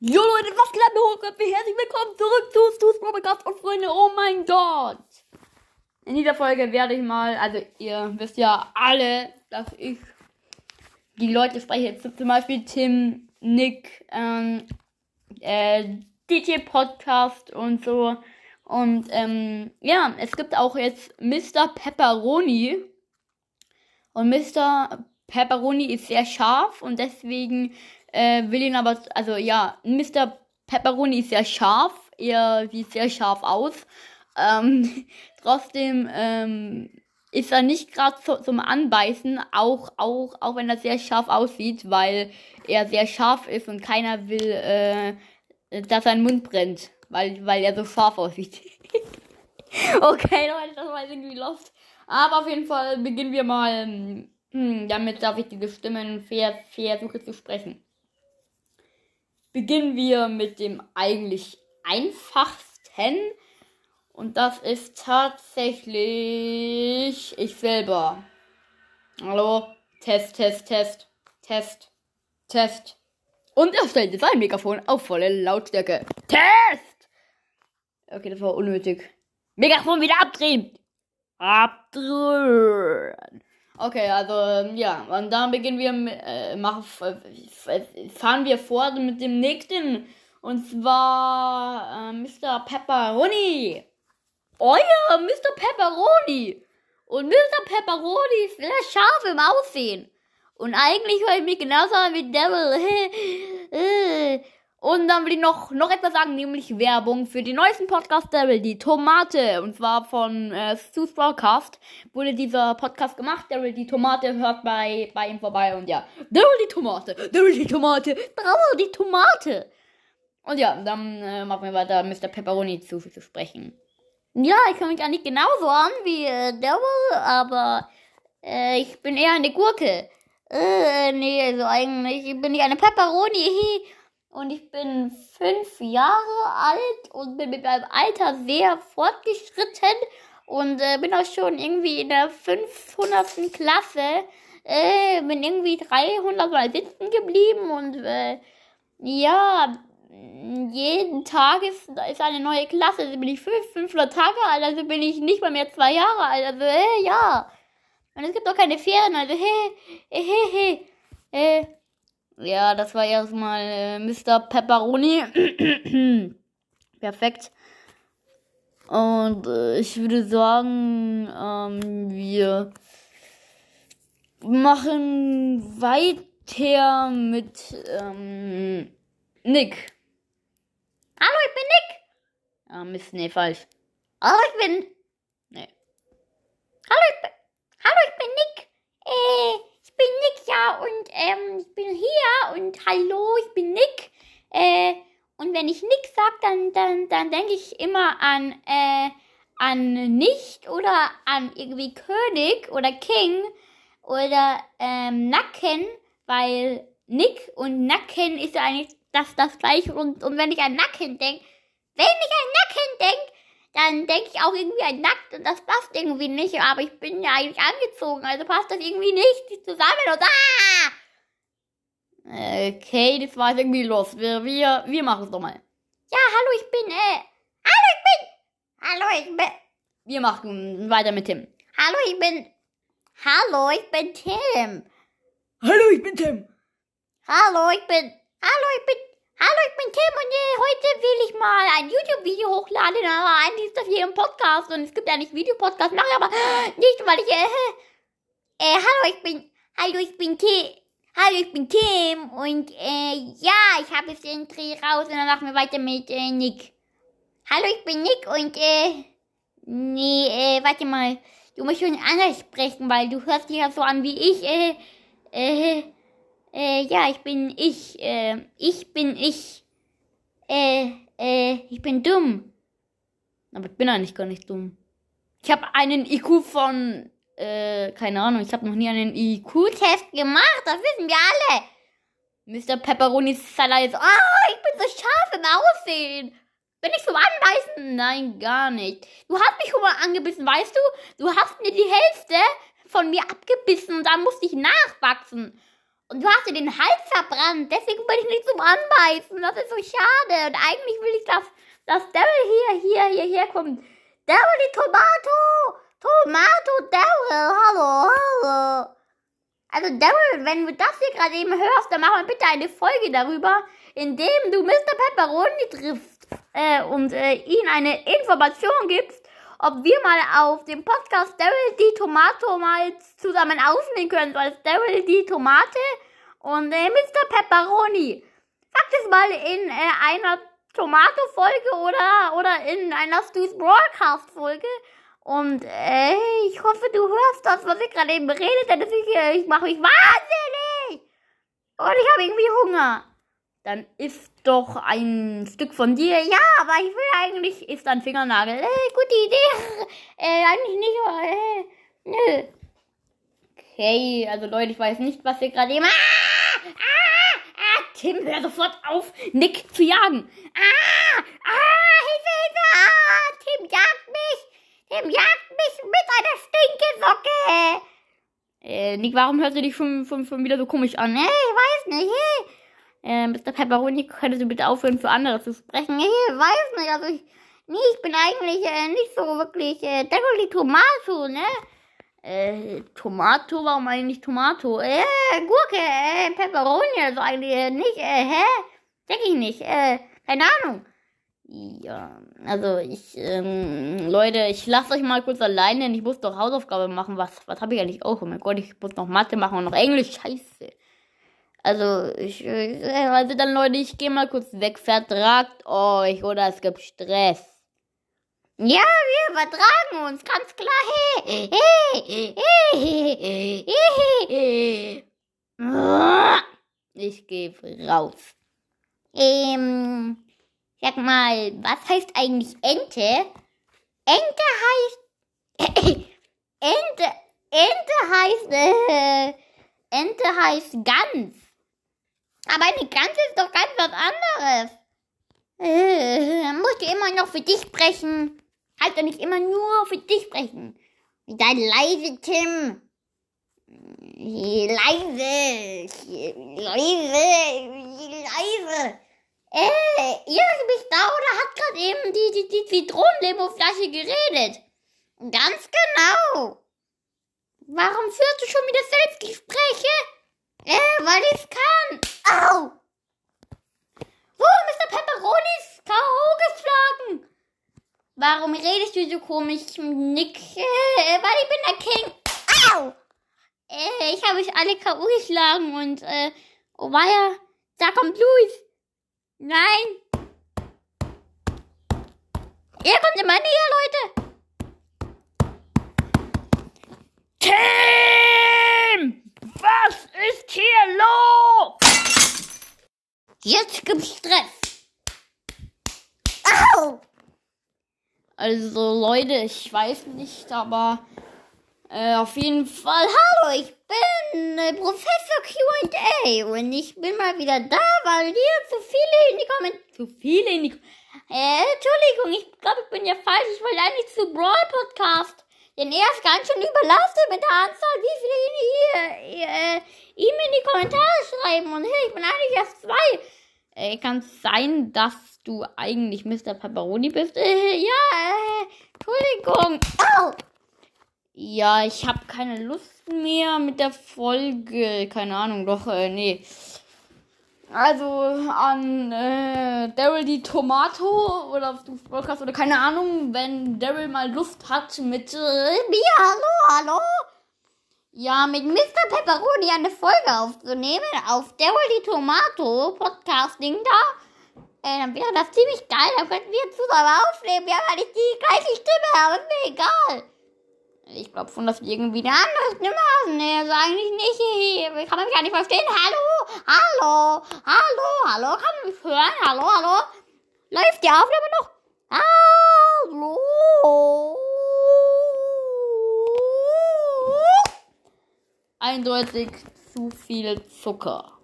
Jo Leute, was geht ab, Hochköpfe? Herzlich willkommen zurück zu Stu's Podcast und Freunde. Oh mein Gott! In dieser Folge werde ich mal, also ihr wisst ja alle, dass ich die Leute spreche, zum Beispiel Tim, Nick, ähm, äh, DJ Podcast und so. Und ähm, ja, es gibt auch jetzt Mr. Pepperoni. Und Mr. Pepperoni ist sehr scharf und deswegen äh, will ihn aber, also ja, Mr. Pepperoni ist sehr scharf. Er sieht sehr scharf aus. Ähm, trotzdem ähm, ist er nicht gerade so, zum Anbeißen, auch, auch, auch wenn er sehr scharf aussieht, weil er sehr scharf ist und keiner will, äh, dass sein Mund brennt, weil, weil er so scharf aussieht. okay, Leute, das war irgendwie lost. Aber auf jeden Fall beginnen wir mal hm, damit, darf ich die Stimmen fair, zu sprechen beginnen wir mit dem eigentlich einfachsten. Und das ist tatsächlich ich selber. Hallo? Test, Test, Test, Test, Test. Und er stellte sein Mikrofon auf volle Lautstärke. Test! Okay, das war unnötig. Mikrofon wieder abdrehen! Abdrehen! Okay, also ähm, ja, und dann beginnen wir, äh, machen, äh, fahren wir fort mit dem nächsten. Und zwar äh, Mr. Pepperoni. Euer Mr. Pepperoni. Und Mr. Pepperoni ist sehr scharf im Aussehen. Und eigentlich höre ich mich genauso an wie Devil. Und dann will ich noch, noch etwas sagen, nämlich Werbung für den neuesten Podcast Daryl, die Tomate. Und zwar von äh, Stu's Broadcast wurde dieser Podcast gemacht. Daryl, die Tomate, hört bei, bei ihm vorbei. Und ja, Daryl, die Tomate, Daryl, die Tomate, Daryl, die Tomate. Und ja, dann äh, machen wir weiter Mr. Pepperoni zu, zu sprechen. Ja, ich höre mich nicht genauso an wie äh, Daryl, aber äh, ich bin eher eine Gurke. Äh, nee, also eigentlich bin ich eine Pepperoni. und ich bin fünf Jahre alt und bin mit meinem Alter sehr fortgeschritten und äh, bin auch schon irgendwie in der 500. Klasse. Äh, bin irgendwie 300 Mal sitzen geblieben und äh, ja, jeden Tag ist, ist eine neue Klasse. Also bin ich fünf, 500 Tage alt, also bin ich nicht mal mehr zwei Jahre alt. Also, äh, ja. Und es gibt auch keine Ferien, also, hey, hey, hey, hey. Äh, ja, das war erstmal äh, Mr. Pepperoni. Perfekt. Und äh, ich würde sagen, ähm, wir machen weiter mit ähm, Nick. Hallo, ich bin Nick. Ah, Mist, nee, falsch. Hallo, ich bin. Nee. Hallo, ich bin. Hallo, ich bin Nick. Äh, bin Nick, und ähm, ich bin hier und hallo, ich bin Nick. Äh, und wenn ich Nick sag, dann, dann, dann denke ich immer an, äh, an nicht oder an irgendwie König oder King oder ähm, Nacken, weil Nick und Nacken ist ja eigentlich das, das gleiche. Und, und wenn ich an Nacken denke, wenn ich an Nacken denke, dann denke ich auch irgendwie ein Nackt und das passt irgendwie nicht. Aber ich bin ja eigentlich angezogen, also passt das irgendwie nicht zusammen. Und ah! Okay, das war irgendwie los. Wir, wir, wir machen es nochmal. Ja, hallo, ich bin, äh, hallo, ich bin, hallo, ich bin. Wir machen weiter mit Tim. Hallo, ich bin, hallo, ich bin Tim. Hallo, ich bin Tim. Hallo, ich bin, hallo, ich bin Hallo, ich bin Tim und äh, heute will ich mal ein YouTube-Video hochladen, aber eigentlich ist das hier ein Podcast und es gibt ja nicht Videopodcast, mache ich aber nicht, weil ich, äh, äh, hallo, ich bin, hallo, ich bin Tim, hallo, ich bin Tim und, äh, ja, ich habe jetzt den Dreh raus und dann machen wir weiter mit, äh, Nick. Hallo, ich bin Nick und, äh, nee, äh, warte mal, du musst schon anders sprechen, weil du hörst dich ja so an wie ich, äh, äh, äh, ja, ich bin ich. Äh, ich bin ich. Äh, äh, ich bin dumm. Aber ich bin eigentlich gar nicht dumm. Ich habe einen IQ von, äh, keine Ahnung, ich habe noch nie einen IQ-Test gemacht, das wissen wir alle. Mr. Pepperonis Salat ah, oh, ich bin so scharf im Aussehen. Bin ich so anbeißen? Nein, gar nicht. Du hast mich schon mal angebissen, weißt du? Du hast mir die Hälfte von mir abgebissen und dann musste ich nachwachsen. Und du hast dir den Hals verbrannt. Deswegen bin ich nicht zum Anbeißen. Das ist so schade. Und eigentlich will ich, dass, dass Daryl hier, hier, hierher kommt. Daryl, die Tomato! Tomato, Daryl, hallo, hallo. Also Daryl, wenn du das hier gerade eben hörst, dann mach mal bitte eine Folge darüber, in dem du Mr. Pepperoni triffst äh, und äh, ihm eine Information gibst, ob wir mal auf dem Podcast Daryl die Tomato mal zusammen aufnehmen können, als Daryl die Tomate und äh, Mr. Pepperoni. Sag das mal in äh, einer Tomato-Folge oder, oder in einer Stu's Broadcast-Folge. Und äh, ich hoffe, du hörst das, was ich gerade eben rede, denn ich, äh, ich mache mich wahnsinnig. Und ich habe irgendwie Hunger. Dann isst doch ein Stück von dir. Ja, aber ich will eigentlich, ist ein Fingernagel. Äh, gute Idee. Äh, eigentlich nicht, aber, äh, nö. Okay, also Leute, ich weiß nicht, was ihr gerade eben... Ah! Ah! Ah! Tim, hör sofort auf, Nick zu jagen. Ah! Ah! Hilfe, Hilfe! Ah! Tim jagt mich! Tim jagt mich mit einer Stinkesocke! Äh, Nick, warum hörst du dich schon, schon, schon wieder so komisch an? Hey, ich weiß nicht, hey! Äh, Mr. Pepperoni, könntest du bitte aufhören, für andere zu sprechen? Ich weiß nicht, also ich, nee, ich bin eigentlich äh, nicht so wirklich, äh, Deckoli Tomato, ne? Äh, Tomato, warum eigentlich Tomato? Äh, Gurke, äh, Pepperoni, also eigentlich äh, nicht, äh, hä? Denke ich nicht, äh, keine Ahnung. Ja, also ich, ähm, Leute, ich lasse euch mal kurz alleine, denn ich muss doch Hausaufgabe machen. Was, was habe ich eigentlich auch? Oh mein Gott, ich muss noch Mathe machen und noch Englisch. Scheiße. Also, ich, also dann Leute, ich gehe mal kurz weg. Vertragt euch oder es gibt Stress. Ja, wir vertragen uns, ganz klar. Hey, hey, hey, hey, hey. Ich gehe raus. Ähm, sag mal, was heißt eigentlich Ente? Ente heißt. Ente, Ente heißt. Äh, Ente heißt Gans. Aber eine Gans ist doch ganz was anderes. Äh, musst du immer noch für dich sprechen. Halt doch nicht immer nur für dich sprechen. Sei leise, Tim. Leise. Leise. Leise. Äh, da oder hat gerade eben die, die, die Zitronenlimo-Flasche geredet? Ganz genau. Warum führst du schon wieder Selbstgespräche? Äh, weil ich's kann. Au! Oh, Mr. Pepperoni ist K.O. geschlagen. Warum redest du so komisch, Nick? Äh, weil ich bin der King. Au! Äh, ich habe euch alle K.O. geschlagen und, äh, oh weia, da kommt Luis. Nein. Er kommt immer näher, Leute. Tim! Was ist hier los? Jetzt gibt's Stress. Au! Also Leute, ich weiß nicht, aber äh, auf jeden Fall, hallo, ich bin äh, Professor Q&A und ich bin mal wieder da, weil hier zu viele in die Kommentare, zu viele in die, äh, Entschuldigung, ich glaube, ich bin ja falsch, ich wollte eigentlich zu Brawl Podcast. Denn er ist ganz schön überlastet mit der Anzahl, wie viele hier, äh, ihm in die Kommentare schreiben. Und hey, ich bin eigentlich erst zwei. Äh, Kann es sein, dass du eigentlich Mr. Pepperoni bist? Äh, ja, äh, Entschuldigung. Au! Ja, ich habe keine Lust mehr mit der Folge. Keine Ahnung, doch, äh, nee. Also an äh, Daryl die Tomato oder auf du Podcast oder keine Ahnung, wenn Daryl mal Lust hat mit äh, mir, hallo, hallo. Ja, mit Mr. Pepperoni eine Folge aufzunehmen auf Daryl die Tomato Podcasting da. Äh, dann wäre das ziemlich geil, dann könnten wir zusammen aufnehmen, ja, weil ich die gleiche Stimme habe, ist mir egal. Ich glaube schon, dass wir irgendwie eine andere Stimme haben. Nee, also eigentlich nicht. Ich kann mich gar nicht verstehen. Hallo, hallo, hallo, hallo. Kann man mich hören? Hallo, hallo. Läuft die Aufnahme noch? Hallo. Eindeutig zu viel Zucker.